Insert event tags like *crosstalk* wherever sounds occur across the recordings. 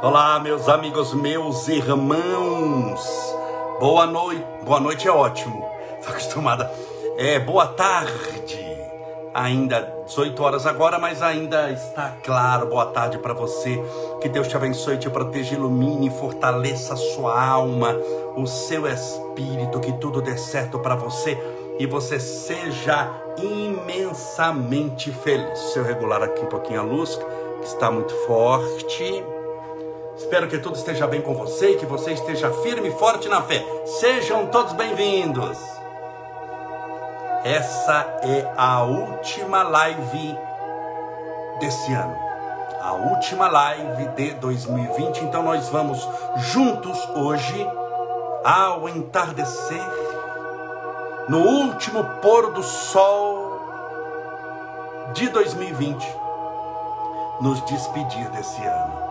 Olá, meus amigos, meus irmãos. Boa noite. Boa noite é ótimo. *laughs* Estou acostumada. É, boa tarde. Ainda 18 horas agora, mas ainda está claro. Boa tarde para você. Que Deus te abençoe, te proteja, ilumine, fortaleça a sua alma, o seu espírito, que tudo dê certo para você e você seja imensamente feliz. Se eu regular aqui um pouquinho a luz, que está muito forte. Espero que tudo esteja bem com você e que você esteja firme e forte na fé. Sejam todos bem-vindos. Essa é a última live desse ano. A última live de 2020. Então nós vamos juntos hoje ao entardecer, no último pôr do sol de 2020, nos despedir desse ano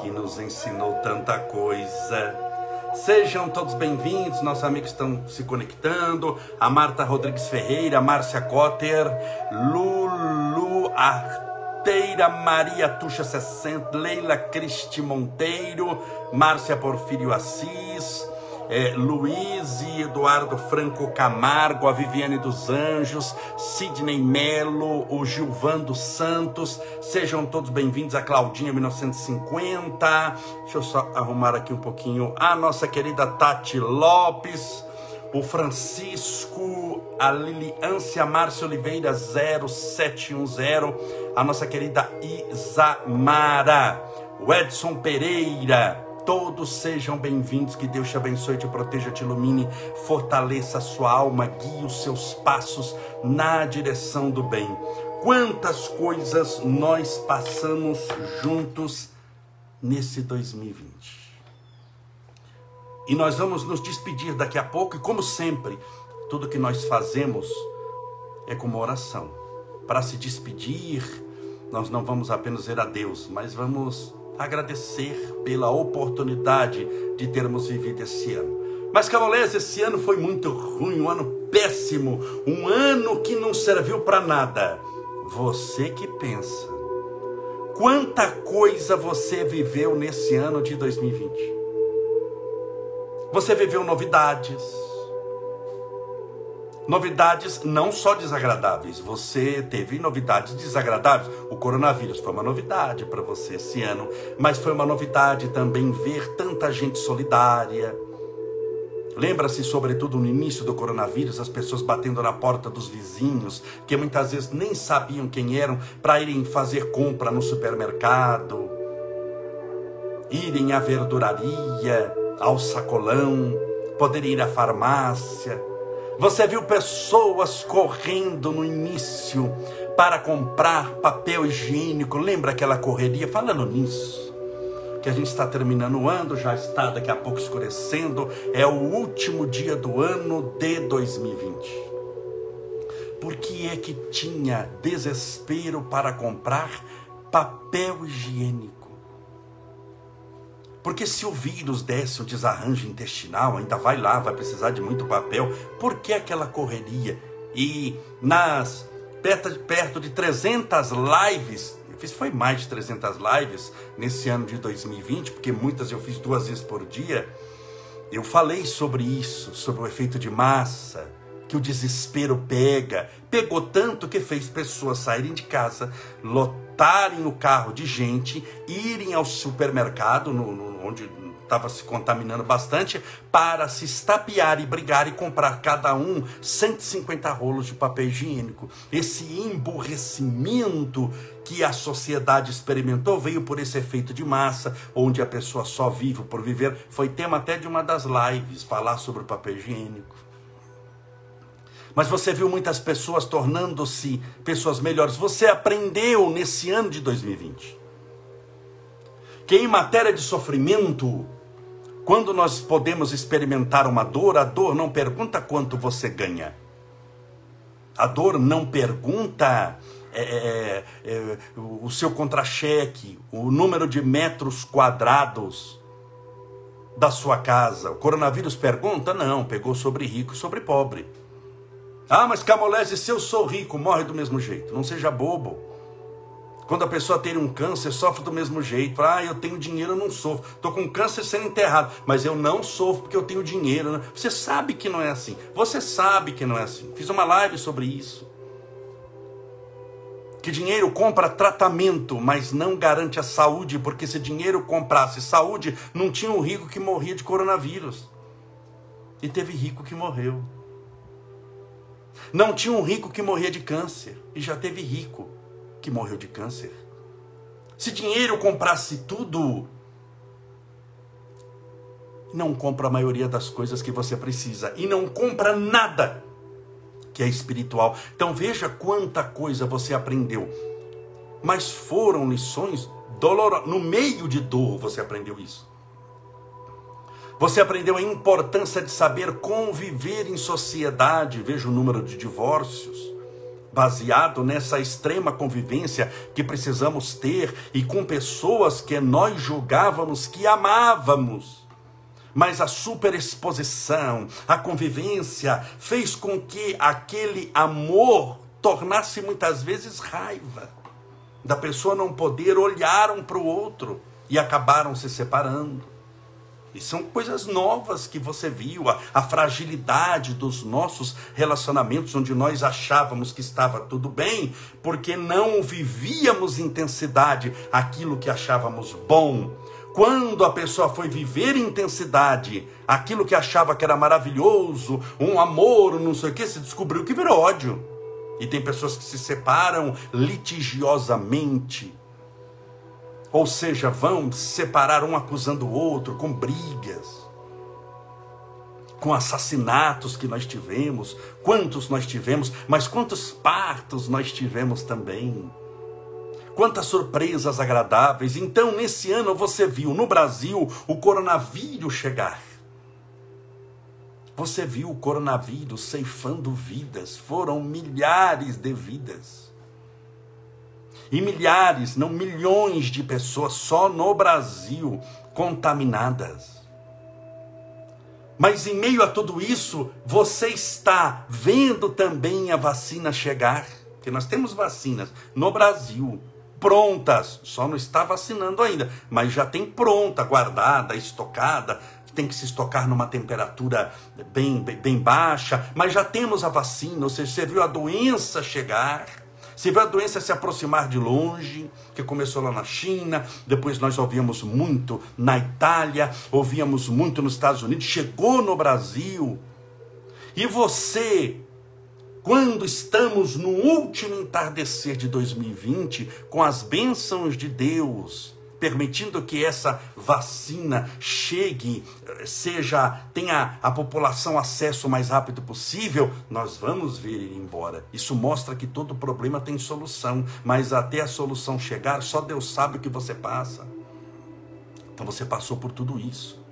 que nos ensinou tanta coisa. Sejam todos bem-vindos, nossos amigos estão se conectando. A Marta Rodrigues Ferreira, Márcia Cotter, Lulu Arteira, Maria Tuxa 60, Leila Cristi Monteiro, Márcia Porfírio Assis, é, Luiz e Eduardo Franco Camargo, a Viviane dos Anjos, Sidney Melo, o Gilvando Santos, sejam todos bem-vindos a Claudinha 1950. Deixa eu só arrumar aqui um pouquinho a nossa querida Tati Lopes, o Francisco, a Liliância Márcia Oliveira 0710, a nossa querida Isamara, o Edson Pereira, Todos sejam bem-vindos, que Deus te abençoe, te proteja, te ilumine, fortaleça a sua alma, guie os seus passos na direção do bem. Quantas coisas nós passamos juntos nesse 2020. E nós vamos nos despedir daqui a pouco, e como sempre, tudo que nós fazemos é como oração. Para se despedir, nós não vamos apenas dizer adeus, mas vamos agradecer pela oportunidade de termos vivido esse ano. Mas Camolés, esse ano foi muito ruim, um ano péssimo, um ano que não serviu para nada. Você que pensa. Quanta coisa você viveu nesse ano de 2020? Você viveu novidades, novidades não só desagradáveis, você teve novidades desagradáveis. O coronavírus foi uma novidade para você esse ano, mas foi uma novidade também ver tanta gente solidária. Lembra-se, sobretudo no início do coronavírus, as pessoas batendo na porta dos vizinhos, que muitas vezes nem sabiam quem eram, para irem fazer compra no supermercado, irem à verduraria, ao sacolão, poderem ir à farmácia você viu pessoas correndo no início para comprar papel higiênico. Lembra aquela correria? Falando nisso, que a gente está terminando o ano, já está daqui a pouco escurecendo. É o último dia do ano de 2020. Por que é que tinha desespero para comprar papel higiênico? Porque se o vírus desse o desarranjo intestinal, ainda vai lá, vai precisar de muito papel. Por que aquela correria? E nas perto, perto de 300 lives, eu fiz foi mais de 300 lives nesse ano de 2020, porque muitas eu fiz duas vezes por dia. Eu falei sobre isso, sobre o efeito de massa, que o desespero pega. Pegou tanto que fez pessoas saírem de casa, lotarem o carro de gente, irem ao supermercado, no, no onde estava se contaminando bastante, para se estapear e brigar e comprar cada um 150 rolos de papel higiênico. Esse emburrecimento que a sociedade experimentou veio por esse efeito de massa, onde a pessoa só vive por viver. Foi tema até de uma das lives falar sobre o papel higiênico. Mas você viu muitas pessoas tornando-se pessoas melhores. Você aprendeu nesse ano de 2020 que em matéria de sofrimento, quando nós podemos experimentar uma dor, a dor não pergunta quanto você ganha. A dor não pergunta é, é, é, o seu contra-cheque, o número de metros quadrados da sua casa. O coronavírus pergunta? Não, pegou sobre rico e sobre pobre. Ah, mas Camolese, se eu sou rico, morre do mesmo jeito. Não seja bobo. Quando a pessoa tem um câncer, sofre do mesmo jeito. Ah, eu tenho dinheiro, eu não sofro. Estou com câncer sendo enterrado, mas eu não sofro porque eu tenho dinheiro. Né? Você sabe que não é assim. Você sabe que não é assim. Fiz uma live sobre isso. Que dinheiro compra tratamento, mas não garante a saúde, porque se dinheiro comprasse saúde, não tinha um rico que morria de coronavírus. E teve rico que morreu. Não tinha um rico que morria de câncer, e já teve rico que morreu de câncer. Se dinheiro comprasse tudo, não compra a maioria das coisas que você precisa e não compra nada que é espiritual. Então veja quanta coisa você aprendeu. Mas foram lições dolorosas. No meio de dor você aprendeu isso. Você aprendeu a importância de saber conviver em sociedade. Veja o número de divórcios baseado nessa extrema convivência que precisamos ter e com pessoas que nós julgávamos que amávamos. Mas a superexposição, a convivência fez com que aquele amor tornasse muitas vezes raiva, da pessoa não poder olhar um para o outro e acabaram se separando. E são coisas novas que você viu, a, a, fragilidade dos nossos relacionamentos, onde nós achávamos que estava tudo bem, porque não vivíamos intensidade aquilo que achávamos bom. Quando a pessoa foi viver intensidade, aquilo que achava que era maravilhoso, um amor, não sei o que, se descobriu que virou ódio. E tem pessoas que se separam litigiosamente ou seja, vão separar um acusando o outro, com brigas, com assassinatos que nós tivemos, quantos nós tivemos, mas quantos partos nós tivemos também. Quantas surpresas agradáveis. Então, nesse ano, você viu no Brasil o coronavírus chegar. Você viu o coronavírus ceifando vidas, foram milhares de vidas. E milhares, não milhões de pessoas só no Brasil contaminadas. Mas em meio a tudo isso, você está vendo também a vacina chegar. Que nós temos vacinas no Brasil prontas, só não está vacinando ainda, mas já tem pronta, guardada, estocada, tem que se estocar numa temperatura bem, bem, bem baixa, mas já temos a vacina, ou seja, você viu a doença chegar. Se vê a doença se aproximar de longe, que começou lá na China, depois nós ouvíamos muito na Itália, ouvíamos muito nos Estados Unidos, chegou no Brasil. E você, quando estamos no último entardecer de 2020, com as bênçãos de Deus, permitindo que essa vacina chegue, seja tenha a população acesso o mais rápido possível, nós vamos ver ele embora. Isso mostra que todo problema tem solução, mas até a solução chegar, só Deus sabe o que você passa. Então você passou por tudo isso.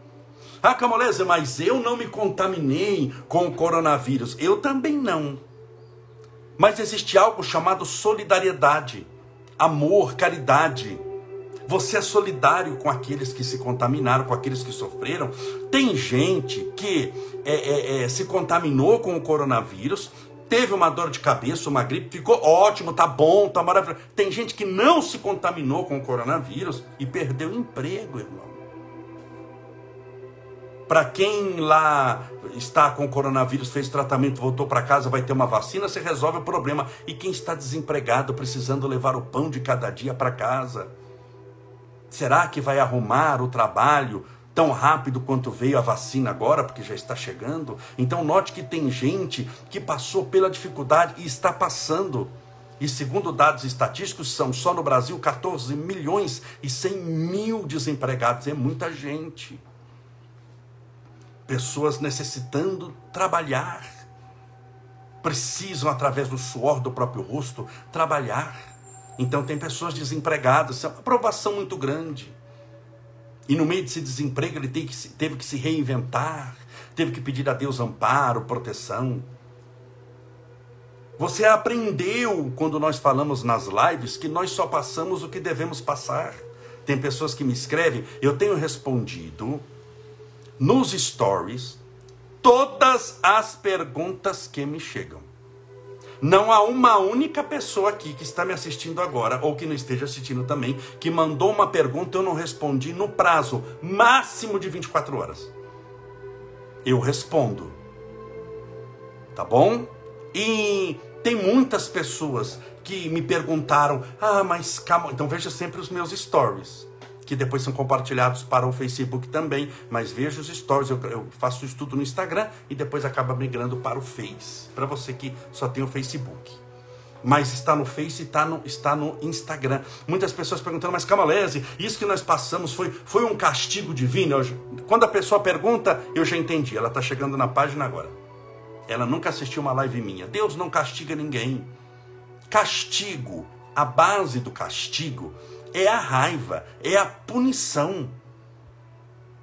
Ah, Camolese, mas eu não me contaminei com o coronavírus. Eu também não. Mas existe algo chamado solidariedade, amor, caridade. Você é solidário com aqueles que se contaminaram, com aqueles que sofreram. Tem gente que é, é, é, se contaminou com o coronavírus, teve uma dor de cabeça, uma gripe, ficou ótimo, tá bom, tá maravilhoso. Tem gente que não se contaminou com o coronavírus e perdeu o emprego, irmão. Para quem lá está com coronavírus, fez tratamento, voltou para casa, vai ter uma vacina, você resolve o problema. E quem está desempregado, precisando levar o pão de cada dia para casa? Será que vai arrumar o trabalho tão rápido quanto veio a vacina agora, porque já está chegando? Então, note que tem gente que passou pela dificuldade e está passando. E segundo dados estatísticos, são só no Brasil 14 milhões e 100 mil desempregados. É muita gente. Pessoas necessitando trabalhar. Precisam, através do suor do próprio rosto, trabalhar. Então tem pessoas desempregadas, é uma provação muito grande. E no meio desse desemprego ele que, teve que se reinventar, teve que pedir a Deus amparo, proteção. Você aprendeu quando nós falamos nas lives que nós só passamos o que devemos passar. Tem pessoas que me escrevem, eu tenho respondido nos stories todas as perguntas que me chegam. Não há uma única pessoa aqui que está me assistindo agora, ou que não esteja assistindo também, que mandou uma pergunta e eu não respondi no prazo máximo de 24 horas. Eu respondo. Tá bom? E tem muitas pessoas que me perguntaram: ah, mas calma. Então veja sempre os meus stories que depois são compartilhados para o Facebook também, mas veja os stories, eu, eu faço isso tudo no Instagram e depois acaba migrando para o Face, para você que só tem o Facebook. Mas está no Face está no, está no Instagram. Muitas pessoas perguntando, mas Camalese, isso que nós passamos foi, foi um castigo divino? Eu, quando a pessoa pergunta, eu já entendi, ela está chegando na página agora. Ela nunca assistiu uma live minha. Deus não castiga ninguém. Castigo, a base do castigo é a raiva, é a punição.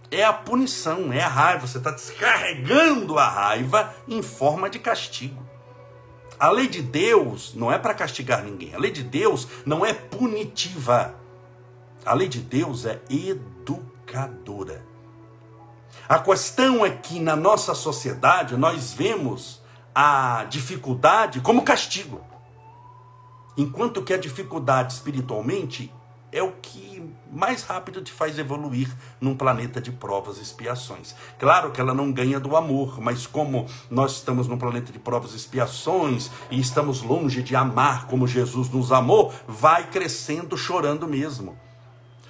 É a punição, é a raiva. Você está descarregando a raiva em forma de castigo. A lei de Deus não é para castigar ninguém. A lei de Deus não é punitiva. A lei de Deus é educadora. A questão é que na nossa sociedade nós vemos a dificuldade como castigo. Enquanto que a dificuldade espiritualmente é o que mais rápido te faz evoluir num planeta de provas e expiações. Claro que ela não ganha do amor, mas como nós estamos num planeta de provas e expiações e estamos longe de amar como Jesus nos amou, vai crescendo chorando mesmo.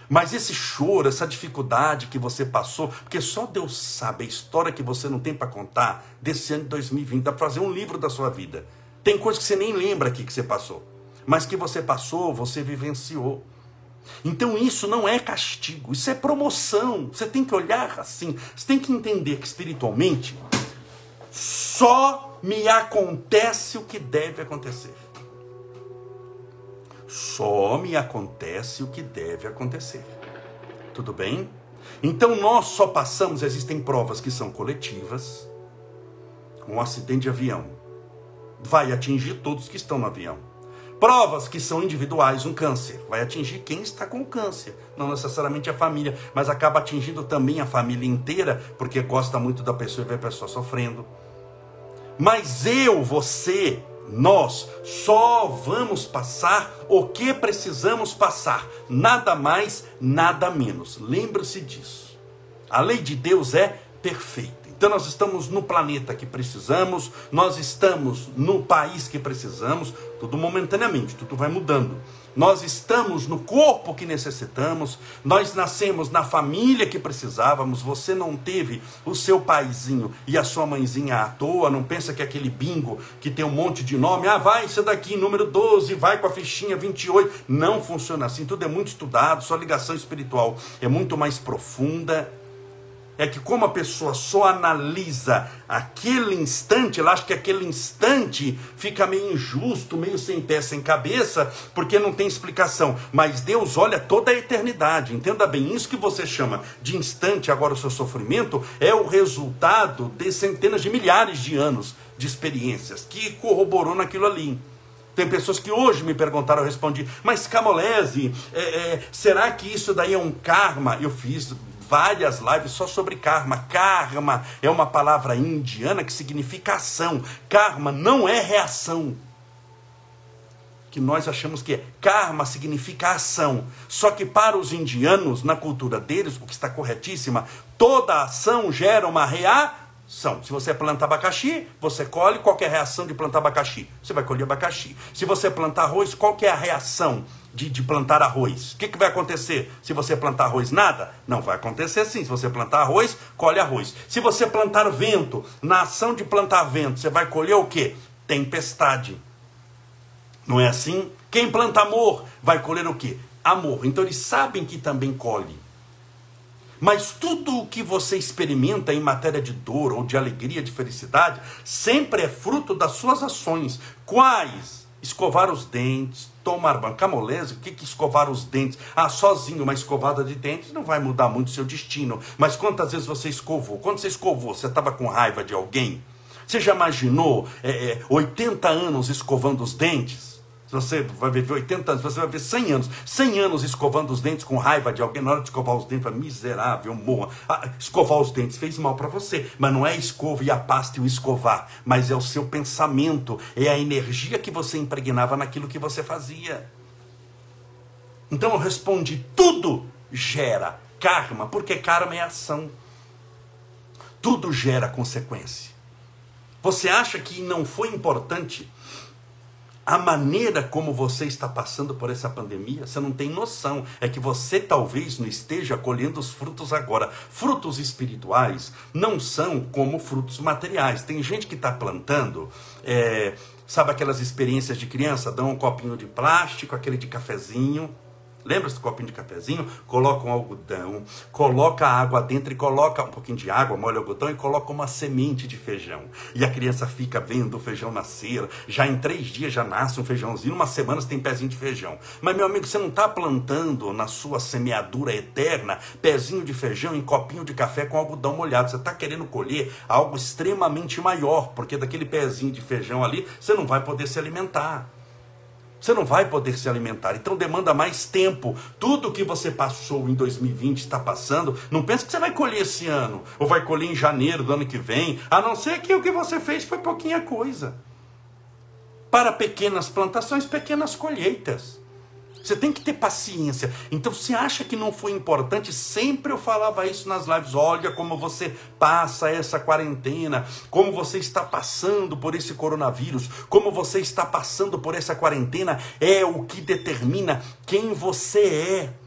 Mas esse choro, essa dificuldade que você passou, porque só Deus sabe a história que você não tem para contar desse ano de 2020, dá para fazer um livro da sua vida. Tem coisas que você nem lembra aqui que você passou, mas que você passou, você vivenciou. Então isso não é castigo, isso é promoção. Você tem que olhar assim, você tem que entender que espiritualmente só me acontece o que deve acontecer. Só me acontece o que deve acontecer. Tudo bem? Então nós só passamos, existem provas que são coletivas. Um acidente de avião vai atingir todos que estão no avião Provas que são individuais, um câncer vai atingir quem está com câncer, não necessariamente a família, mas acaba atingindo também a família inteira, porque gosta muito da pessoa e vê a pessoa sofrendo. Mas eu, você, nós só vamos passar o que precisamos passar, nada mais, nada menos. Lembre-se disso. A lei de Deus é perfeita. Então nós estamos no planeta que precisamos, nós estamos no país que precisamos, tudo momentaneamente, tudo vai mudando. Nós estamos no corpo que necessitamos, nós nascemos na família que precisávamos. Você não teve o seu paizinho e a sua mãezinha à toa, não pensa que é aquele bingo que tem um monte de nome, ah, vai, isso daqui, número 12, vai com a fichinha 28. Não funciona assim, tudo é muito estudado, sua ligação espiritual é muito mais profunda é que como a pessoa só analisa aquele instante, ela acha que aquele instante fica meio injusto, meio sem pé, sem cabeça, porque não tem explicação. Mas Deus olha toda a eternidade. Entenda bem, isso que você chama de instante, agora o seu sofrimento, é o resultado de centenas de milhares de anos de experiências que corroborou naquilo ali. Tem pessoas que hoje me perguntaram, eu respondi, mas Camolese, é, é, será que isso daí é um karma? Eu fiz várias lives só sobre karma. Karma é uma palavra indiana que significa ação. Karma não é reação. Que nós achamos que é. Karma significa ação. Só que para os indianos, na cultura deles, o que está corretíssima, toda ação gera uma reação. Se você planta abacaxi, você colhe qualquer reação de plantar abacaxi. Você vai colher abacaxi. Se você plantar arroz, qual é a reação? De, de plantar arroz. O que, que vai acontecer se você plantar arroz? Nada? Não vai acontecer sim. Se você plantar arroz, colhe arroz. Se você plantar vento, na ação de plantar vento, você vai colher o que? Tempestade. Não é assim? Quem planta amor vai colher o que? Amor. Então eles sabem que também colhe. Mas tudo o que você experimenta em matéria de dor ou de alegria, de felicidade, sempre é fruto das suas ações. Quais? Escovar os dentes, tomar banho. Camolese, o que, que escovar os dentes? Ah, sozinho uma escovada de dentes não vai mudar muito o seu destino. Mas quantas vezes você escovou? Quando você escovou, você estava com raiva de alguém? Você já imaginou é, é, 80 anos escovando os dentes? Você vai viver 80 anos, você vai viver 100 anos, 100 anos escovando os dentes com raiva de alguém, na hora de escovar os dentes, vai miserável, morra. Ah, escovar os dentes fez mal para você, mas não é escova e a pasta e o escovar, mas é o seu pensamento, é a energia que você impregnava naquilo que você fazia. Então eu respondi: tudo gera karma, porque karma é ação. Tudo gera consequência. Você acha que não foi importante a maneira como você está passando por essa pandemia, você não tem noção. É que você talvez não esteja colhendo os frutos agora. Frutos espirituais não são como frutos materiais. Tem gente que está plantando, é, sabe aquelas experiências de criança? Dão um copinho de plástico, aquele de cafezinho Lembra esse copinho de cafezinho? Coloca um algodão, coloca água dentro e coloca um pouquinho de água, molha o algodão e coloca uma semente de feijão. E a criança fica vendo o feijão nascer. Já em três dias já nasce um feijãozinho, uma semana você tem pezinho de feijão. Mas, meu amigo, você não está plantando na sua semeadura eterna pezinho de feijão em copinho de café com algodão molhado. Você está querendo colher algo extremamente maior, porque daquele pezinho de feijão ali você não vai poder se alimentar. Você não vai poder se alimentar. Então demanda mais tempo. Tudo que você passou em 2020 está passando. Não pense que você vai colher esse ano. Ou vai colher em janeiro do ano que vem. A não ser que o que você fez foi pouquinha coisa. Para pequenas plantações, pequenas colheitas. Você tem que ter paciência. Então, se acha que não foi importante, sempre eu falava isso nas lives. Olha como você passa essa quarentena, como você está passando por esse coronavírus, como você está passando por essa quarentena, é o que determina quem você é.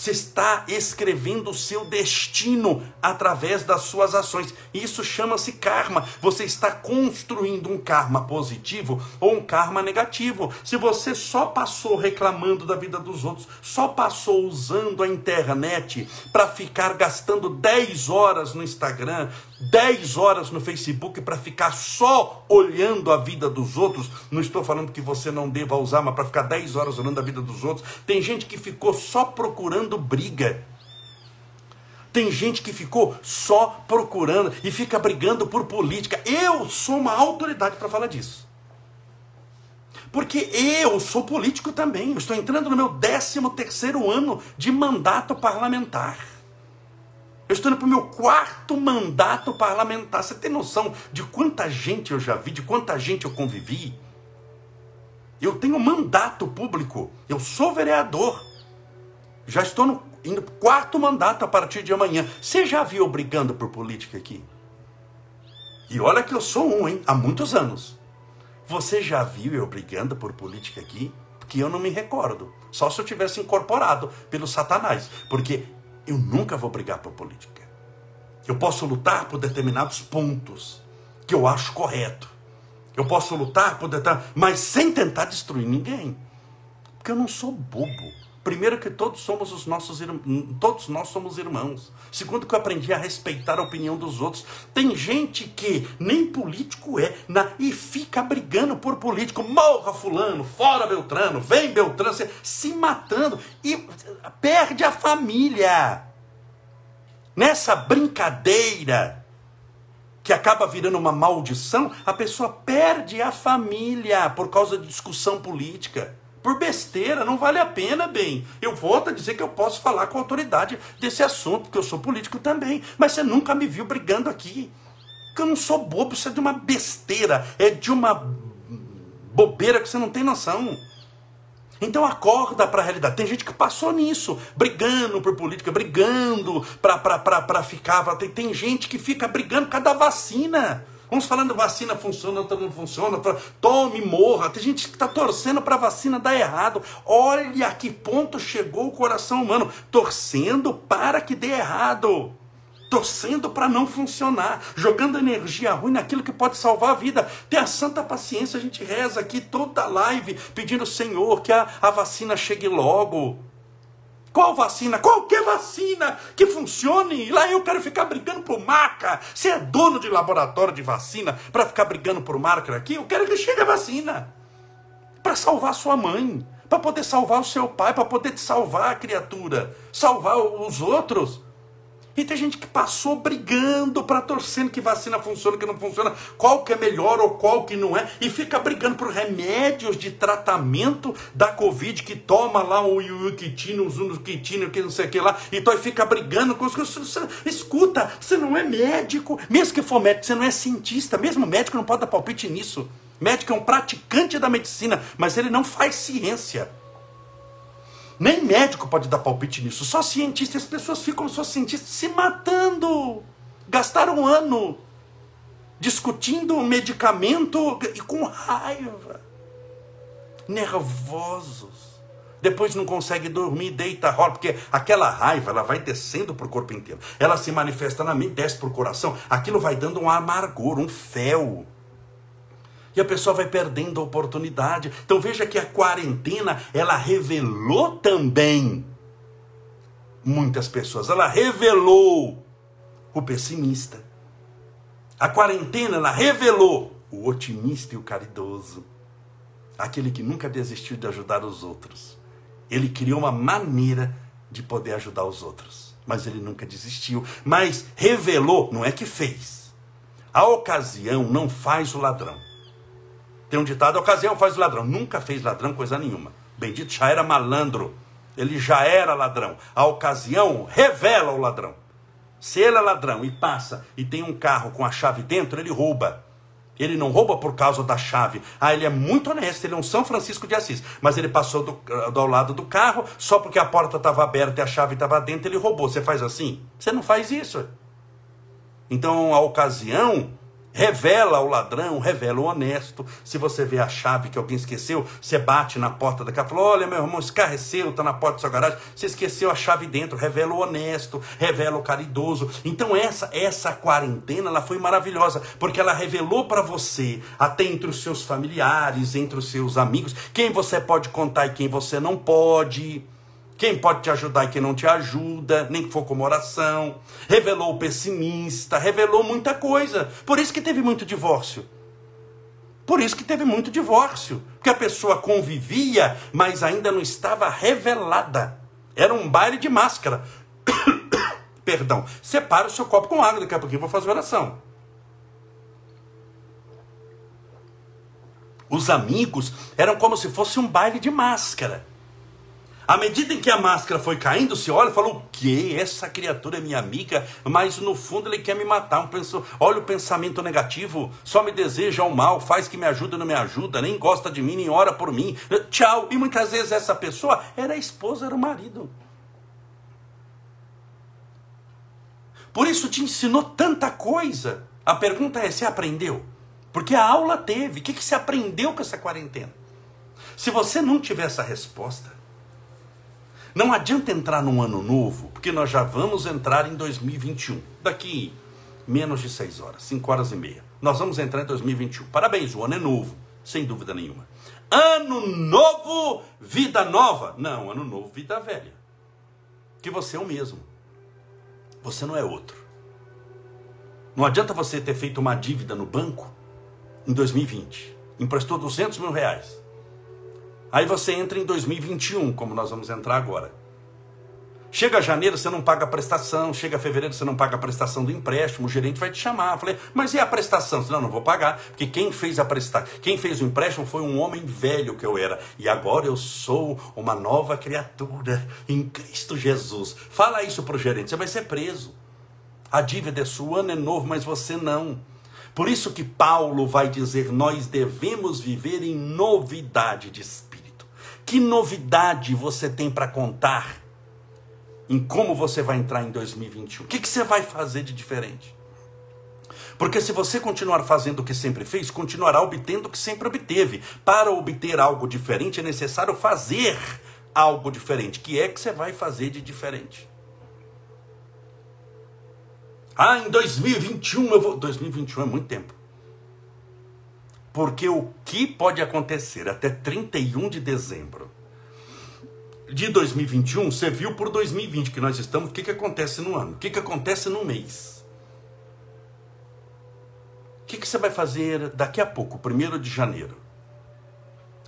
Você está escrevendo o seu destino através das suas ações. Isso chama-se karma. Você está construindo um karma positivo ou um karma negativo. Se você só passou reclamando da vida dos outros, só passou usando a internet para ficar gastando 10 horas no Instagram, 10 horas no Facebook para ficar só olhando a vida dos outros, não estou falando que você não deva usar, mas para ficar 10 horas olhando a vida dos outros. Tem gente que ficou só procurando briga. Tem gente que ficou só procurando e fica brigando por política. Eu sou uma autoridade para falar disso. Porque eu sou político também. Eu estou entrando no meu 13 terceiro ano de mandato parlamentar. Eu estou indo para o meu quarto mandato parlamentar. Você tem noção de quanta gente eu já vi, de quanta gente eu convivi? Eu tenho mandato público. Eu sou vereador. Já estou no, indo para o quarto mandato a partir de amanhã. Você já viu brigando por política aqui? E olha que eu sou um, hein? Há muitos anos. Você já viu eu brigando por política aqui? Porque eu não me recordo. Só se eu tivesse incorporado pelo Satanás. Porque eu nunca vou brigar por política. Eu posso lutar por determinados pontos que eu acho correto. Eu posso lutar por determinados, mas sem tentar destruir ninguém. Porque eu não sou bobo. Primeiro que todos somos os nossos todos nós somos irmãos. Segundo que eu aprendi a respeitar a opinião dos outros. Tem gente que nem político é na, e fica brigando por político. Morra fulano, fora Beltrano, vem Beltrano, se, se matando e perde a família. Nessa brincadeira que acaba virando uma maldição, a pessoa perde a família por causa de discussão política por besteira, não vale a pena, bem. Eu volto a dizer que eu posso falar com autoridade desse assunto, porque eu sou político também, mas você nunca me viu brigando aqui. Porque eu não sou bobo, isso é de uma besteira, é de uma bobeira que você não tem noção. Então acorda para a realidade. Tem gente que passou nisso, brigando por política, brigando para ficar. Tem, tem gente que fica brigando por causa da vacina. Uns falando vacina funciona, outra não funciona, outra, tome, morra. Tem gente que está torcendo para a vacina dar errado. Olha a que ponto chegou o coração humano, torcendo para que dê errado. Torcendo para não funcionar, jogando energia ruim naquilo que pode salvar a vida. Tenha santa paciência, a gente reza aqui toda a live pedindo, Senhor, que a, a vacina chegue logo. Qual vacina? Qualquer vacina que funcione. Lá eu quero ficar brigando por marca. Você é dono de laboratório de vacina para ficar brigando por marca aqui? Eu quero que chegue a vacina. Para salvar sua mãe. Para poder salvar o seu pai. Para poder te salvar a criatura. Salvar os outros. E tem gente que passou brigando para torcendo que vacina funciona, que não funciona, qual que é melhor ou qual que não é, e fica brigando por remédios de tratamento da Covid, que toma lá o iuquitino, o zunoquitino, que não sei o que lá, então fica brigando com os. Escuta, você não é médico, mesmo que for médico, você não é cientista, mesmo médico não pode dar palpite nisso. Médico é um praticante da medicina, mas ele não faz ciência. Nem médico pode dar palpite nisso, só cientista. As pessoas ficam só cientistas se matando. Gastaram um ano discutindo medicamento e com raiva. Nervosos. Depois não consegue dormir, deita, rola, porque aquela raiva ela vai descendo para o corpo inteiro. Ela se manifesta na mente, desce para o coração. Aquilo vai dando um amargor, um fel. E a pessoa vai perdendo a oportunidade. Então veja que a quarentena, ela revelou também muitas pessoas. Ela revelou o pessimista. A quarentena, ela revelou o otimista e o caridoso. Aquele que nunca desistiu de ajudar os outros. Ele criou uma maneira de poder ajudar os outros. Mas ele nunca desistiu. Mas revelou, não é que fez. A ocasião não faz o ladrão. Tem um ditado: a ocasião faz ladrão. Nunca fez ladrão coisa nenhuma. Bendito já era malandro. Ele já era ladrão. A ocasião revela o ladrão. Se ele é ladrão e passa e tem um carro com a chave dentro, ele rouba. Ele não rouba por causa da chave. Ah, ele é muito honesto, ele é um São Francisco de Assis. Mas ele passou do, do lado do carro, só porque a porta estava aberta e a chave estava dentro, ele roubou. Você faz assim? Você não faz isso. Então a ocasião Revela o ladrão, revela o honesto. Se você vê a chave que alguém esqueceu, você bate na porta da casa e fala: Olha, meu irmão, seu, está na porta da sua garagem. Você esqueceu a chave dentro. Revela o honesto, revela o caridoso. Então, essa, essa quarentena ela foi maravilhosa, porque ela revelou para você, até entre os seus familiares, entre os seus amigos, quem você pode contar e quem você não pode quem pode te ajudar e quem não te ajuda, nem que for como oração. Revelou o pessimista, revelou muita coisa. Por isso que teve muito divórcio. Por isso que teve muito divórcio. Porque a pessoa convivia, mas ainda não estava revelada. Era um baile de máscara. *coughs* Perdão. Separa o seu copo com água, daqui a pouquinho eu vou fazer oração. Os amigos eram como se fosse um baile de máscara. À medida em que a máscara foi caindo, se olha e falou: o quê? Essa criatura é minha amiga, mas no fundo ele quer me matar. Um penso, olha o pensamento negativo, só me deseja o mal, faz que me ajuda não me ajuda, nem gosta de mim, nem ora por mim. Tchau. E muitas vezes essa pessoa era a esposa, era o marido. Por isso te ensinou tanta coisa. A pergunta é: você aprendeu? Porque a aula teve. O que, que você aprendeu com essa quarentena? Se você não tiver essa resposta, não adianta entrar num ano novo, porque nós já vamos entrar em 2021. Daqui menos de seis horas, cinco horas e meia. Nós vamos entrar em 2021. Parabéns, o ano é novo, sem dúvida nenhuma. Ano novo, vida nova. Não, ano novo, vida velha. Que você é o mesmo. Você não é outro. Não adianta você ter feito uma dívida no banco em 2020. Emprestou 200 mil reais. Aí você entra em 2021, como nós vamos entrar agora. Chega janeiro, você não paga a prestação. Chega fevereiro, você não paga a prestação do empréstimo. O gerente vai te chamar. Eu falei, mas e a prestação? Não, não vou pagar. Porque quem fez a prestação, quem fez o empréstimo foi um homem velho que eu era. E agora eu sou uma nova criatura em Cristo Jesus. Fala isso para o gerente, você vai ser preso. A dívida é sua, o ano é novo, mas você não. Por isso que Paulo vai dizer: nós devemos viver em novidade de. Que novidade você tem para contar em como você vai entrar em 2021? O que, que você vai fazer de diferente? Porque se você continuar fazendo o que sempre fez, continuará obtendo o que sempre obteve. Para obter algo diferente é necessário fazer algo diferente. Que é que você vai fazer de diferente? Ah, em 2021 eu vou. 2021 é muito tempo. Porque o que pode acontecer até 31 de dezembro de 2021, você viu por 2020 que nós estamos, o que, que acontece no ano? O que, que acontece no mês? O que, que você vai fazer daqui a pouco, 1 de janeiro?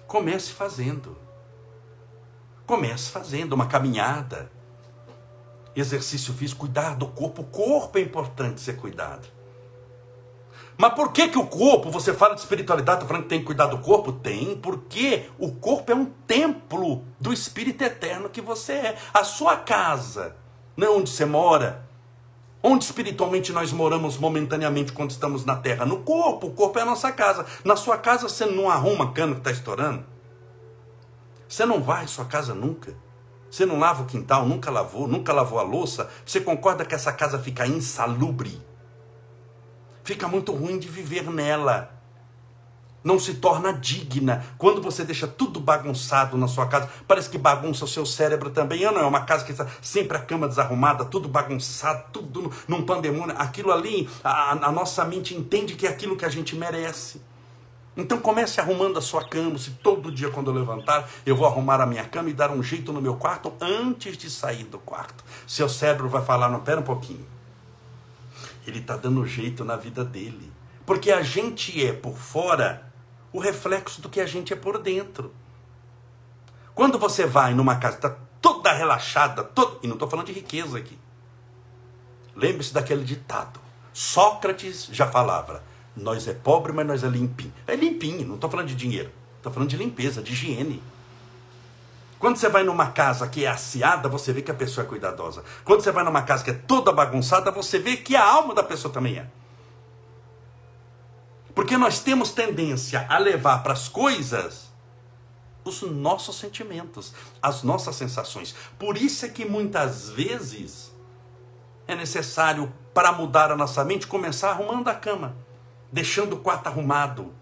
Comece fazendo. Comece fazendo uma caminhada. exercício físico, cuidar do corpo. O corpo é importante ser cuidado. Mas por que, que o corpo, você fala de espiritualidade, está falando que tem que cuidar do corpo? Tem, porque o corpo é um templo do Espírito Eterno que você é. A sua casa, não é onde você mora. Onde espiritualmente nós moramos momentaneamente quando estamos na terra? No corpo, o corpo é a nossa casa. Na sua casa você não arruma cano que está estourando? Você não vai à sua casa nunca? Você não lava o quintal, nunca lavou, nunca lavou a louça? Você concorda que essa casa fica insalubre? Fica muito ruim de viver nela. Não se torna digna. Quando você deixa tudo bagunçado na sua casa, parece que bagunça o seu cérebro também. Eu não, é uma casa que está sempre a cama desarrumada, tudo bagunçado, tudo num pandemônio. Aquilo ali, a, a nossa mente entende que é aquilo que a gente merece. Então comece arrumando a sua cama. Se todo dia quando eu levantar, eu vou arrumar a minha cama e dar um jeito no meu quarto antes de sair do quarto. Seu cérebro vai falar, não, pera um pouquinho. Ele está dando jeito na vida dele. Porque a gente é por fora o reflexo do que a gente é por dentro. Quando você vai numa casa, está toda relaxada, toda... e não estou falando de riqueza aqui. Lembre-se daquele ditado. Sócrates já falava: nós é pobre, mas nós é limpinho. É limpinho, não estou falando de dinheiro. Estou falando de limpeza, de higiene. Quando você vai numa casa que é asseada, você vê que a pessoa é cuidadosa. Quando você vai numa casa que é toda bagunçada, você vê que a alma da pessoa também é. Porque nós temos tendência a levar para as coisas os nossos sentimentos, as nossas sensações. Por isso é que muitas vezes é necessário, para mudar a nossa mente, começar arrumando a cama, deixando o quarto arrumado,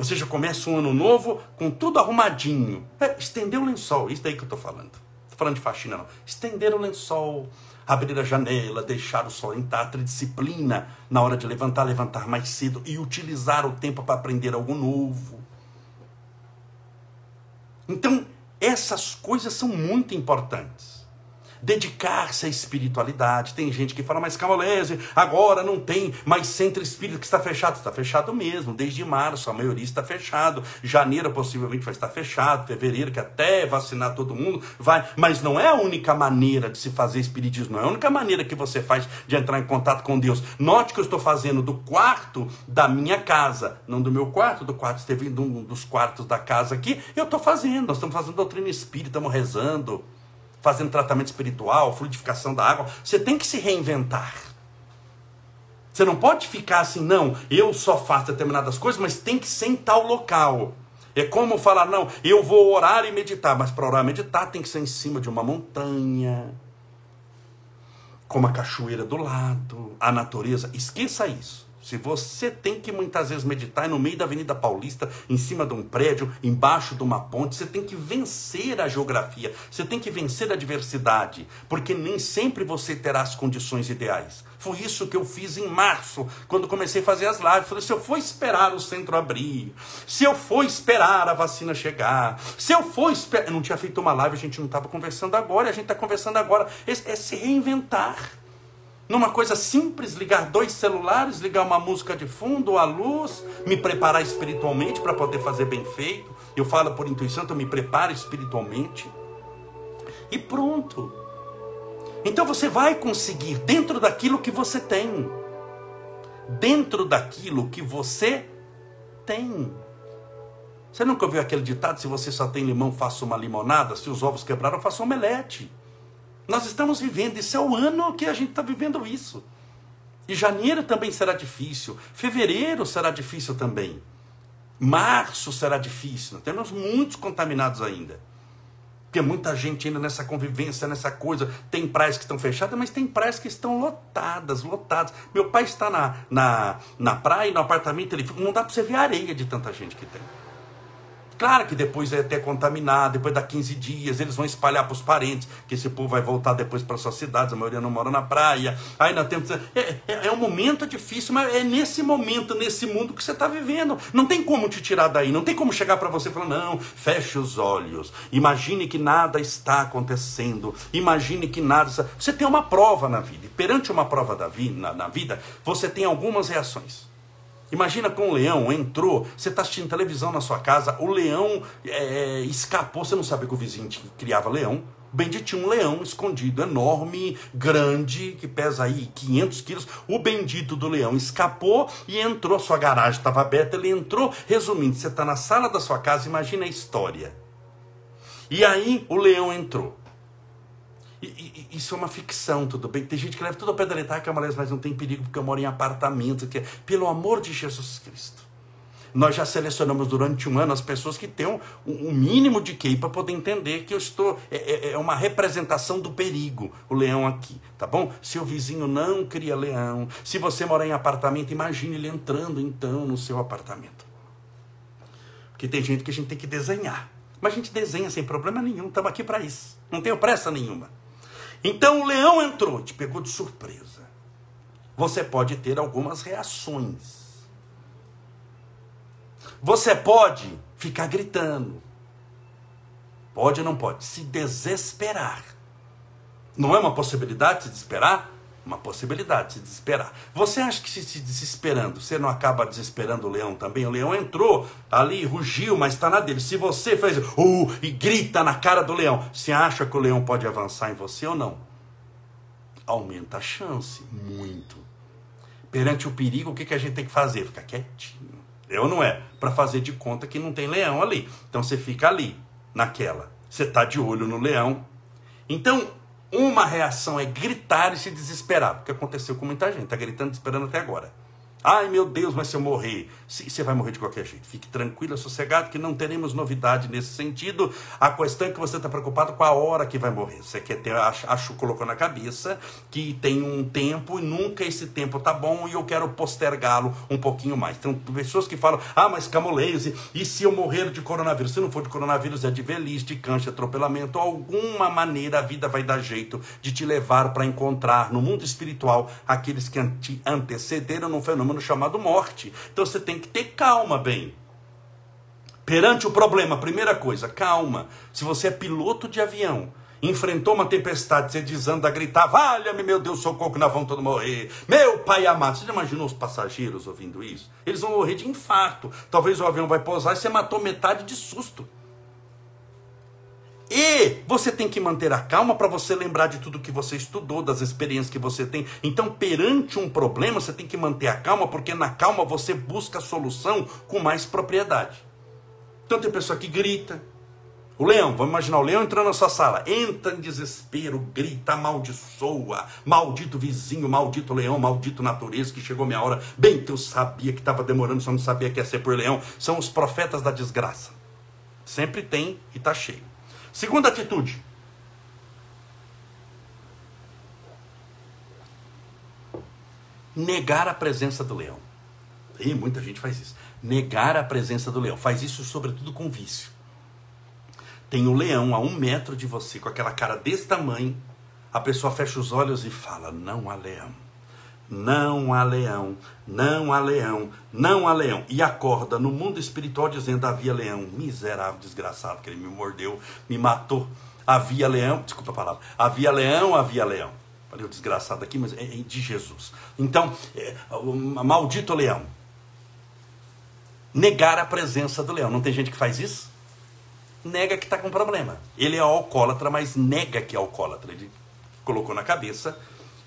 você já começa um ano novo com tudo arrumadinho. É, estender o lençol, isso daí que eu estou falando. Estou falando de faxina, não. Estender o lençol, abrir a janela, deixar o sol entrar, ter disciplina na hora de levantar, levantar mais cedo e utilizar o tempo para aprender algo novo. Então, essas coisas são muito importantes dedicar-se à espiritualidade. Tem gente que fala, mas Camolese, agora não tem mais centro espírita que está fechado. Está fechado mesmo, desde março, a maioria está fechado. Janeiro possivelmente vai estar fechado, fevereiro, que até vacinar todo mundo vai. Mas não é a única maneira de se fazer espiritismo, não é a única maneira que você faz de entrar em contato com Deus. Note que eu estou fazendo do quarto da minha casa, não do meu quarto, do quarto esteve um dos quartos da casa aqui, eu estou fazendo. Nós estamos fazendo doutrina espírita, estamos rezando fazendo tratamento espiritual, fluidificação da água. Você tem que se reinventar. Você não pode ficar assim, não, eu só faço determinadas coisas, mas tem que ser em tal local. É como falar, não, eu vou orar e meditar, mas para orar e meditar tem que ser em cima de uma montanha, com uma cachoeira do lado, a natureza. Esqueça isso. Se você tem que muitas vezes meditar no meio da Avenida Paulista, em cima de um prédio, embaixo de uma ponte, você tem que vencer a geografia, você tem que vencer a diversidade, porque nem sempre você terá as condições ideais. Foi isso que eu fiz em março, quando comecei a fazer as lives. Falei, se eu for esperar o centro abrir, se eu for esperar a vacina chegar, se eu for esperar. Eu não tinha feito uma live, a gente não estava conversando agora, a gente está conversando agora. É, é se reinventar numa coisa simples, ligar dois celulares, ligar uma música de fundo, a luz, me preparar espiritualmente para poder fazer bem feito. Eu falo por intuição, então me prepara espiritualmente. E pronto. Então você vai conseguir dentro daquilo que você tem. Dentro daquilo que você tem. Você nunca ouviu aquele ditado: se você só tem limão, faça uma limonada, se os ovos quebraram, faça um omelete. Nós estamos vivendo, esse é o ano que a gente está vivendo isso. E janeiro também será difícil, fevereiro será difícil também, março será difícil. Nós temos muitos contaminados ainda. Porque muita gente ainda nessa convivência, nessa coisa. Tem praias que estão fechadas, mas tem praias que estão lotadas, lotadas. Meu pai está na, na, na praia, no apartamento, ele não dá para você ver a areia de tanta gente que tem. Claro que depois é até contaminado, depois dá 15 dias, eles vão espalhar para os parentes, que esse povo vai voltar depois para suas cidades, a maioria não mora na praia. Aí temos. É, é, é um momento difícil, mas é nesse momento, nesse mundo que você está vivendo. Não tem como te tirar daí, não tem como chegar para você e falar, não, feche os olhos, imagine que nada está acontecendo, imagine que nada. Você tem uma prova na vida, e perante uma prova da vida, na, na vida, você tem algumas reações. Imagina com um leão entrou, você está assistindo televisão na sua casa, o leão é, escapou, você não sabe que o vizinho criava leão, O bendito tinha um leão escondido, enorme, grande, que pesa aí 500 quilos. O bendito do leão escapou e entrou. Sua garagem estava aberta, ele entrou. Resumindo, você está na sala da sua casa, imagina a história. E aí o leão entrou. E, e, isso é uma ficção, tudo bem? Tem gente que leva tudo ao pé da letra, ah, mas não tem perigo porque eu moro em apartamento. Que... Pelo amor de Jesus Cristo. Nós já selecionamos durante um ano as pessoas que têm um, um mínimo de QI para poder entender que eu estou. É, é, é, uma representação do perigo, o leão aqui, tá bom? Se o vizinho não cria leão, se você mora em apartamento, imagine ele entrando então no seu apartamento. Porque tem gente que a gente tem que desenhar. Mas a gente desenha sem problema nenhum, estamos aqui para isso. Não tenho pressa nenhuma. Então o leão entrou, te pegou de surpresa. Você pode ter algumas reações. Você pode ficar gritando. Pode ou não pode? Se desesperar. Não é uma possibilidade se desesperar? Uma possibilidade se desesperar. Você acha que se, se desesperando, você não acaba desesperando o leão também? O leão entrou ali, rugiu, mas está na dele. Se você fez uh, e grita na cara do leão, você acha que o leão pode avançar em você ou não? Aumenta a chance, muito. Perante o perigo, o que, que a gente tem que fazer? Ficar quietinho ou não é? Para fazer de conta que não tem leão ali. Então você fica ali, naquela. Você está de olho no leão. Então, uma reação é gritar e se desesperar. O que aconteceu com muita gente. Está gritando, esperando até agora. Ai meu Deus, mas se eu morrer, você vai morrer de qualquer jeito. Fique tranquilo, sossegado, que não teremos novidade nesse sentido. A questão é que você está preocupado com a hora que vai morrer. Você quer ter, acho, acho colocou na cabeça que tem um tempo e nunca esse tempo tá bom e eu quero postergá-lo um pouquinho mais. Tem pessoas que falam, ah, mas Camolese, e se eu morrer de coronavírus? Se não for de coronavírus, é de velhice, de câncer, atropelamento, alguma maneira a vida vai dar jeito de te levar para encontrar no mundo espiritual aqueles que te antecederam no fenômeno chamado morte. Então você tem que ter calma, bem. Perante o problema, primeira coisa, calma. Se você é piloto de avião, enfrentou uma tempestade, você desanda a gritar, valha-me, meu Deus, socorro, que nós vamos todos morrer. Meu pai amado. Você já imaginou os passageiros ouvindo isso? Eles vão morrer de infarto. Talvez o avião vai pousar e você matou metade de susto. E você tem que manter a calma para você lembrar de tudo que você estudou, das experiências que você tem. Então, perante um problema, você tem que manter a calma, porque na calma você busca a solução com mais propriedade. Então, tem pessoa que grita. O leão, vamos imaginar, o leão entrando na sua sala, entra em desespero, grita, amaldiçoa, maldito vizinho, maldito leão, maldito natureza, que chegou minha hora. Bem que eu sabia que estava demorando, só não sabia que ia ser por leão. São os profetas da desgraça. Sempre tem e está cheio. Segunda atitude. Negar a presença do leão. E muita gente faz isso. Negar a presença do leão. Faz isso sobretudo com vício. Tem o um leão a um metro de você, com aquela cara desse tamanho. A pessoa fecha os olhos e fala: Não há leão. Não há leão, não há leão, não há leão. E acorda no mundo espiritual dizendo: havia leão, miserável, desgraçado, que ele me mordeu, me matou. Havia leão, desculpa a palavra, havia leão, havia leão. Falei o desgraçado aqui, mas é de Jesus. Então, é, maldito leão. Negar a presença do leão. Não tem gente que faz isso? Nega que está com problema. Ele é alcoólatra, mas nega que é alcoólatra. Ele colocou na cabeça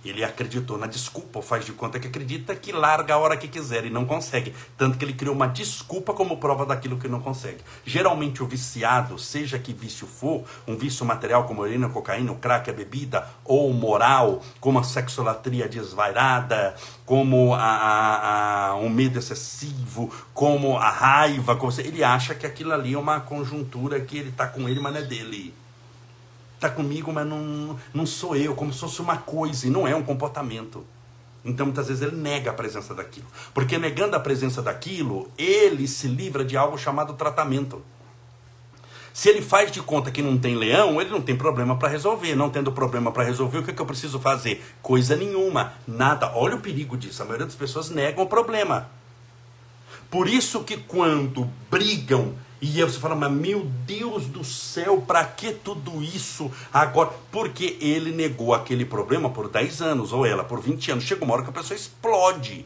ele acreditou na desculpa, ou faz de conta que acredita, que larga a hora que quiser e não consegue. Tanto que ele criou uma desculpa como prova daquilo que não consegue. Geralmente o viciado, seja que vício for, um vício material como a heroína, cocaína, crack, a bebida, ou moral, como a sexolatria desvairada, como a, a, a, um medo excessivo, como a raiva, ele acha que aquilo ali é uma conjuntura que ele está com ele, mas não é dele está comigo, mas não, não sou eu, como se fosse uma coisa, e não é um comportamento. Então, muitas vezes, ele nega a presença daquilo. Porque negando a presença daquilo, ele se livra de algo chamado tratamento. Se ele faz de conta que não tem leão, ele não tem problema para resolver. Não tendo problema para resolver, o que, é que eu preciso fazer? Coisa nenhuma, nada. Olha o perigo disso. A maioria das pessoas negam o problema. Por isso que quando brigam e aí você fala, mas meu Deus do céu, para que tudo isso agora? Porque ele negou aquele problema por 10 anos, ou ela por 20 anos. Chega uma hora que a pessoa explode.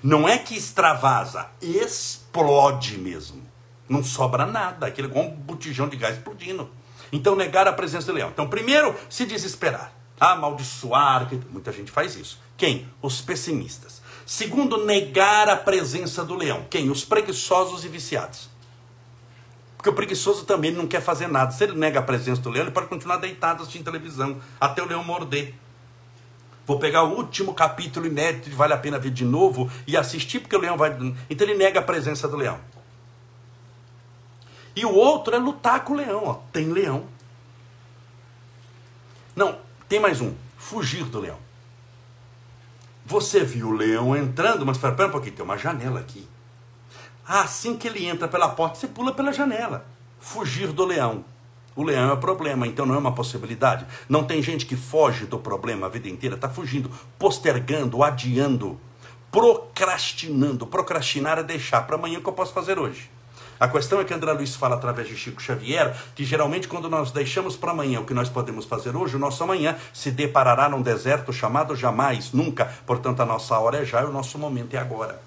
Não é que extravasa, explode mesmo. Não sobra nada, aquele igual um botijão de gás explodindo. Então, negar a presença do leão. Então, primeiro, se desesperar. Amaldiçoar. Muita gente faz isso. Quem? Os pessimistas. Segundo, negar a presença do leão. Quem? Os preguiçosos e viciados. Porque o preguiçoso também não quer fazer nada. Se ele nega a presença do leão, ele pode continuar deitado assistindo televisão até o leão morder. Vou pegar o último capítulo inédito e vale a pena ver de novo e assistir, porque o leão vai. Então ele nega a presença do leão. E o outro é lutar com o leão. Ó. Tem leão. Não, tem mais um. Fugir do leão. Você viu o leão entrando, mas espera, espera um pouquinho, tem uma janela aqui. Assim que ele entra pela porta, você pula pela janela. Fugir do leão. O leão é o problema, então não é uma possibilidade. Não tem gente que foge do problema a vida inteira, está fugindo, postergando, adiando, procrastinando. Procrastinar é deixar para amanhã o que eu posso fazer hoje. A questão é que André Luiz fala através de Chico Xavier que geralmente quando nós deixamos para amanhã o que nós podemos fazer hoje, o nosso amanhã se deparará num deserto chamado jamais, nunca. Portanto, a nossa hora é já e o nosso momento é agora.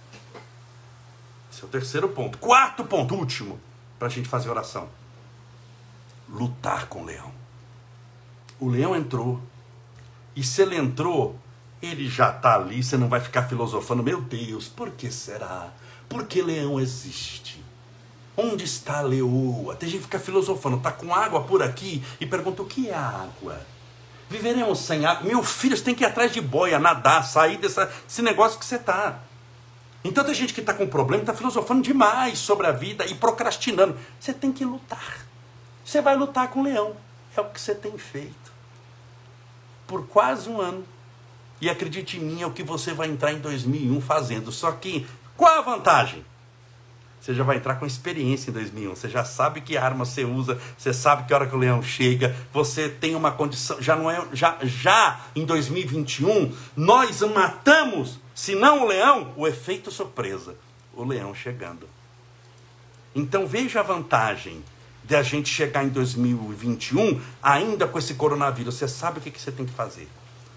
Esse é o terceiro ponto. Quarto ponto, último, para a gente fazer oração lutar com o leão. O leão entrou. E se ele entrou, ele já está ali. Você não vai ficar filosofando, meu Deus, por que será? Por que leão existe? Onde está a leoa? Tem gente que fica filosofando, está com água por aqui e pergunta: o que é água? Viveremos sem água? Meu filho, você tem que ir atrás de boia, nadar, sair desse negócio que você está. Então tem gente que está com problema, está filosofando demais sobre a vida e procrastinando. Você tem que lutar. Você vai lutar com o leão. É o que você tem feito. Por quase um ano. E acredite em mim, é o que você vai entrar em 2001 fazendo. Só que, qual a vantagem? Você já vai entrar com experiência em 2001. Você já sabe que arma você usa, você sabe que hora que o leão chega, você tem uma condição. Já não é. Já, já em 2021, nós matamos, se não o leão, o efeito surpresa. O leão chegando. Então veja a vantagem de a gente chegar em 2021 ainda com esse coronavírus. Você sabe o que, você tem que fazer.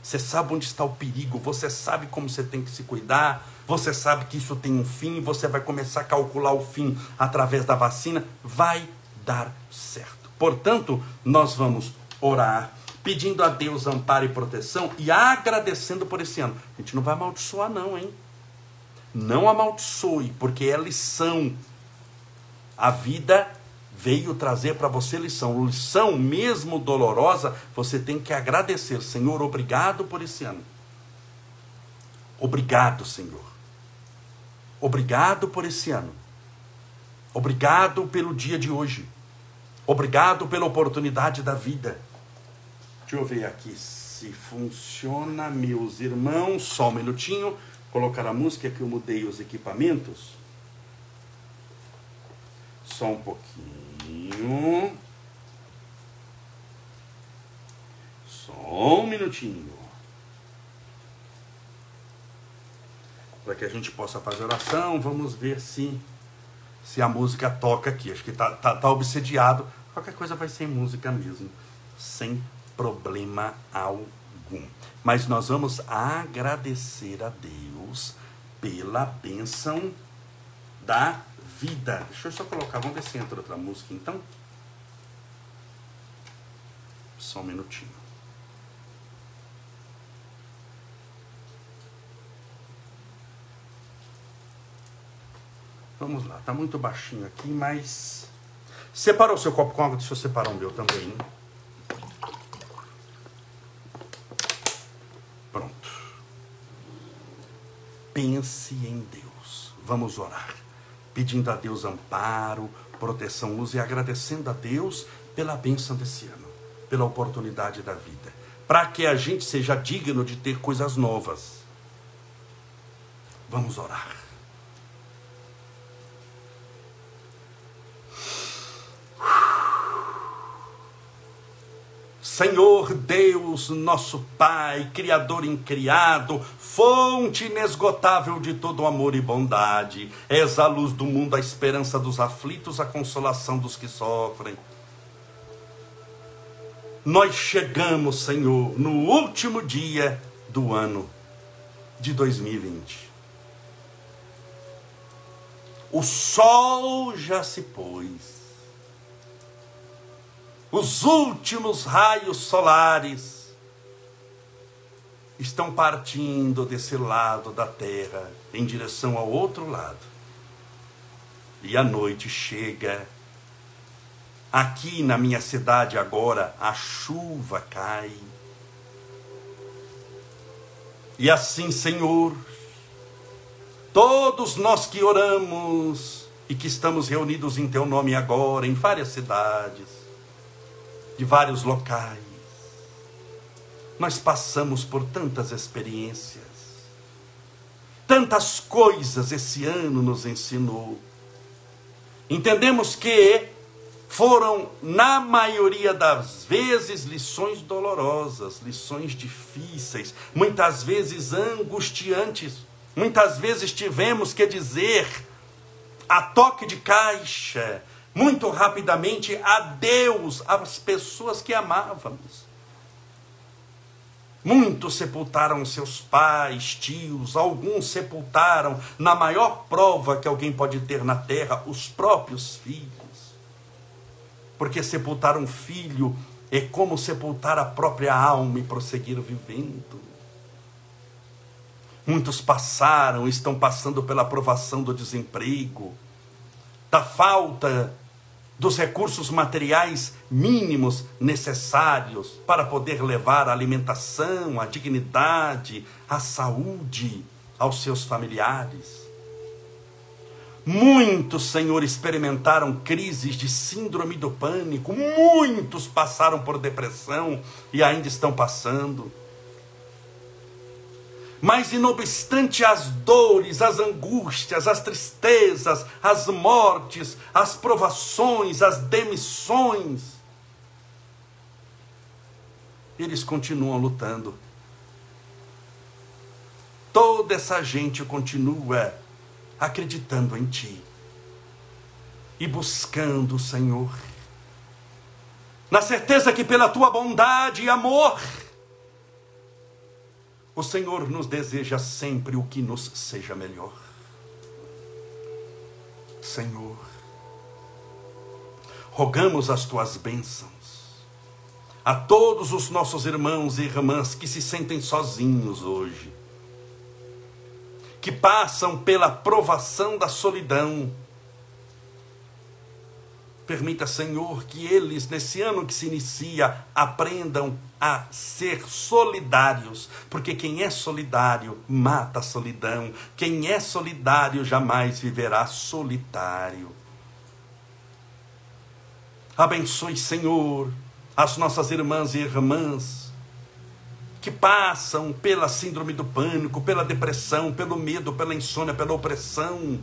Você sabe onde está o perigo, você sabe como você tem que se cuidar, você sabe que isso tem um fim, você vai começar a calcular o fim através da vacina, vai dar certo. Portanto, nós vamos orar, pedindo a Deus amparo e proteção e agradecendo por esse ano. A gente não vai amaldiçoar, não, hein? Não amaldiçoe, porque é lição. A vida veio trazer para você lição. Lição mesmo dolorosa, você tem que agradecer. Senhor, obrigado por esse ano. Obrigado, Senhor. Obrigado por esse ano. Obrigado pelo dia de hoje. Obrigado pela oportunidade da vida. Deixa eu ver aqui se funciona, meus irmãos. Só um minutinho. Colocar a música que eu mudei os equipamentos. Só um pouquinho. Só um minutinho. Para que a gente possa fazer oração, vamos ver se se a música toca aqui. Acho que tá, tá, tá obsediado. Qualquer coisa vai ser música mesmo, sem problema algum. Mas nós vamos agradecer a Deus pela bênção da vida. Deixa eu só colocar, vamos ver se entra outra música então. Só um minutinho. Vamos lá, tá muito baixinho aqui, mas. Separou seu copo com água? Deixa eu separar o meu também. Pronto. Pense em Deus. Vamos orar pedindo a Deus amparo, proteção, luz e agradecendo a Deus pela bênção desse ano, pela oportunidade da vida, para que a gente seja digno de ter coisas novas. Vamos orar. Senhor Deus, nosso Pai, Criador incriado, fonte inesgotável de todo amor e bondade, és a luz do mundo, a esperança dos aflitos, a consolação dos que sofrem. Nós chegamos, Senhor, no último dia do ano de 2020. O sol já se pôs os últimos raios solares estão partindo desse lado da terra em direção ao outro lado. E a noite chega. Aqui na minha cidade agora a chuva cai. E assim, Senhor, todos nós que oramos e que estamos reunidos em Teu nome agora, em várias cidades, de vários locais, nós passamos por tantas experiências, tantas coisas esse ano nos ensinou. Entendemos que foram, na maioria das vezes, lições dolorosas, lições difíceis, muitas vezes angustiantes. Muitas vezes tivemos que dizer, a toque de caixa, muito rapidamente, adeus às pessoas que amávamos. Muitos sepultaram seus pais, tios, alguns sepultaram, na maior prova que alguém pode ter na terra, os próprios filhos. Porque sepultar um filho é como sepultar a própria alma e prosseguir vivendo. Muitos passaram, estão passando pela aprovação do desemprego, da falta dos recursos materiais mínimos necessários para poder levar a alimentação, a dignidade, a saúde aos seus familiares. Muitos, Senhor, experimentaram crises de síndrome do pânico, muitos passaram por depressão e ainda estão passando. Mas, inobstante as dores, as angústias, as tristezas, as mortes, as provações, as demissões, eles continuam lutando. Toda essa gente continua acreditando em Ti e buscando o Senhor, na certeza que pela Tua bondade e amor, o Senhor nos deseja sempre o que nos seja melhor. Senhor, rogamos as tuas bênçãos a todos os nossos irmãos e irmãs que se sentem sozinhos hoje, que passam pela provação da solidão, Permita, Senhor, que eles, nesse ano que se inicia, aprendam a ser solidários, porque quem é solidário mata a solidão, quem é solidário jamais viverá solitário. Abençoe, Senhor, as nossas irmãs e irmãs que passam pela síndrome do pânico, pela depressão, pelo medo, pela insônia, pela opressão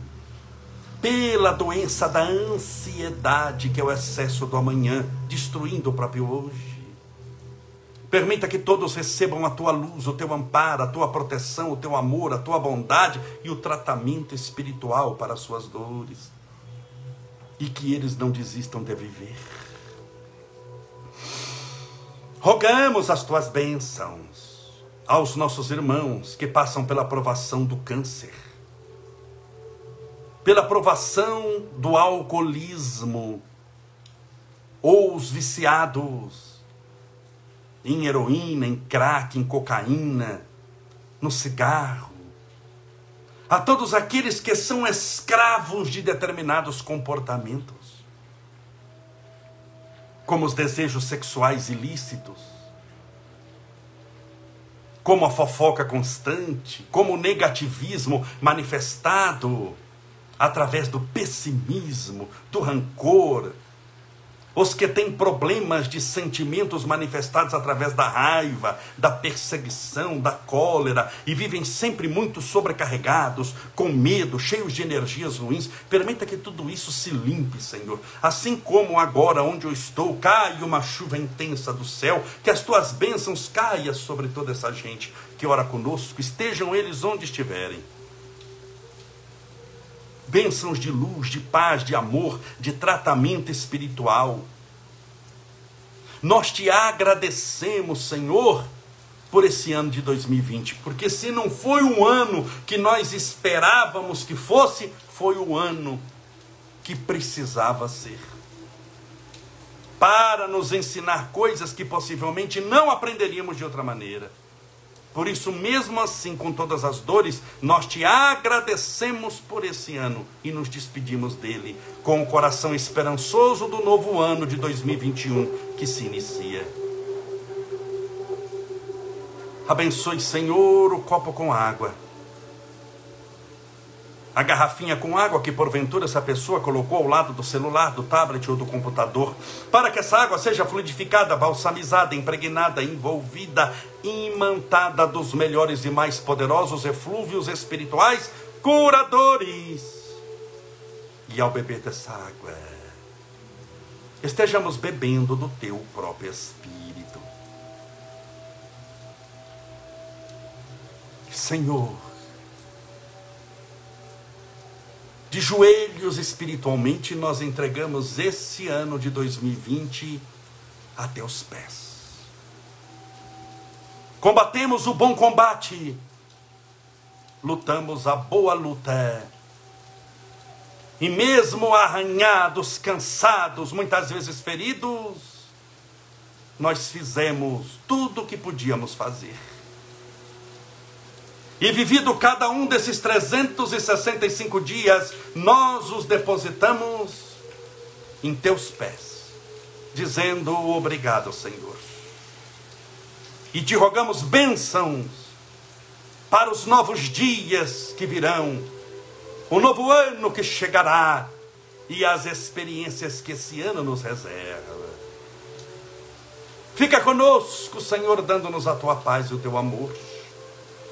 pela doença da ansiedade, que é o excesso do amanhã, destruindo o próprio hoje. Permita que todos recebam a tua luz, o teu amparo, a tua proteção, o teu amor, a tua bondade e o tratamento espiritual para as suas dores. E que eles não desistam de viver. Rogamos as tuas bênçãos aos nossos irmãos que passam pela provação do câncer pela provação do alcoolismo, ou os viciados em heroína, em crack, em cocaína, no cigarro, a todos aqueles que são escravos de determinados comportamentos, como os desejos sexuais ilícitos, como a fofoca constante, como o negativismo manifestado através do pessimismo, do rancor, os que têm problemas de sentimentos manifestados através da raiva, da perseguição, da cólera e vivem sempre muito sobrecarregados, com medo, cheios de energias ruins. Permita que tudo isso se limpe, Senhor. Assim como agora, onde eu estou, cai uma chuva intensa do céu, que as tuas bênçãos caiam sobre toda essa gente que ora conosco, estejam eles onde estiverem bênçãos de luz, de paz, de amor, de tratamento espiritual. Nós te agradecemos, Senhor, por esse ano de 2020, porque se não foi um ano que nós esperávamos que fosse, foi o ano que precisava ser. para nos ensinar coisas que possivelmente não aprenderíamos de outra maneira. Por isso, mesmo assim, com todas as dores, nós te agradecemos por esse ano e nos despedimos dele com o coração esperançoso do novo ano de 2021 que se inicia. Abençoe, Senhor, o copo com água a garrafinha com água que porventura essa pessoa colocou ao lado do celular, do tablet ou do computador, para que essa água seja fluidificada, balsamizada, impregnada, envolvida, imantada dos melhores e mais poderosos eflúvios espirituais curadores. E ao beber dessa água, estejamos bebendo do teu próprio Espírito. Senhor, de joelhos espiritualmente, nós entregamos esse ano de 2020 a teus pés. Combatemos o bom combate, lutamos a boa luta. E mesmo arranhados, cansados, muitas vezes feridos, nós fizemos tudo o que podíamos fazer. E vivido cada um desses 365 dias, nós os depositamos em teus pés, dizendo obrigado, Senhor. E te rogamos bênçãos para os novos dias que virão, o novo ano que chegará e as experiências que esse ano nos reserva. Fica conosco, Senhor, dando-nos a tua paz e o teu amor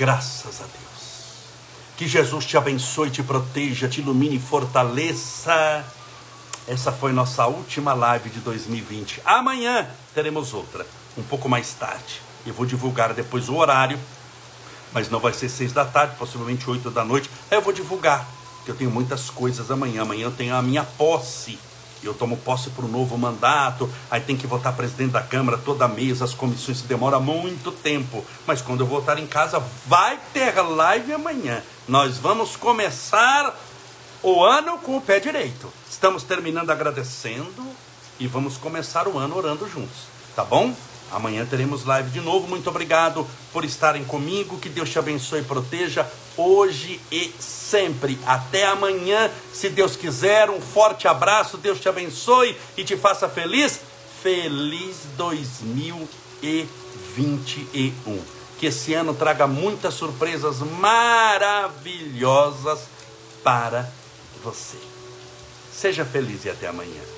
Graças a Deus. Que Jesus te abençoe, te proteja, te ilumine e fortaleça. Essa foi nossa última live de 2020. Amanhã teremos outra, um pouco mais tarde. Eu vou divulgar depois o horário, mas não vai ser seis da tarde, possivelmente oito da noite. Eu vou divulgar, porque eu tenho muitas coisas amanhã. Amanhã eu tenho a minha posse eu tomo posse para um novo mandato, aí tem que votar presidente da Câmara toda a mesa, as comissões se demora muito tempo. Mas quando eu voltar em casa, vai ter live amanhã. Nós vamos começar o ano com o pé direito. Estamos terminando agradecendo e vamos começar o ano orando juntos, tá bom? Amanhã teremos live de novo. Muito obrigado por estarem comigo. Que Deus te abençoe e proteja hoje e sempre. Até amanhã, se Deus quiser. Um forte abraço. Deus te abençoe e te faça feliz. Feliz 2021. Que esse ano traga muitas surpresas maravilhosas para você. Seja feliz e até amanhã.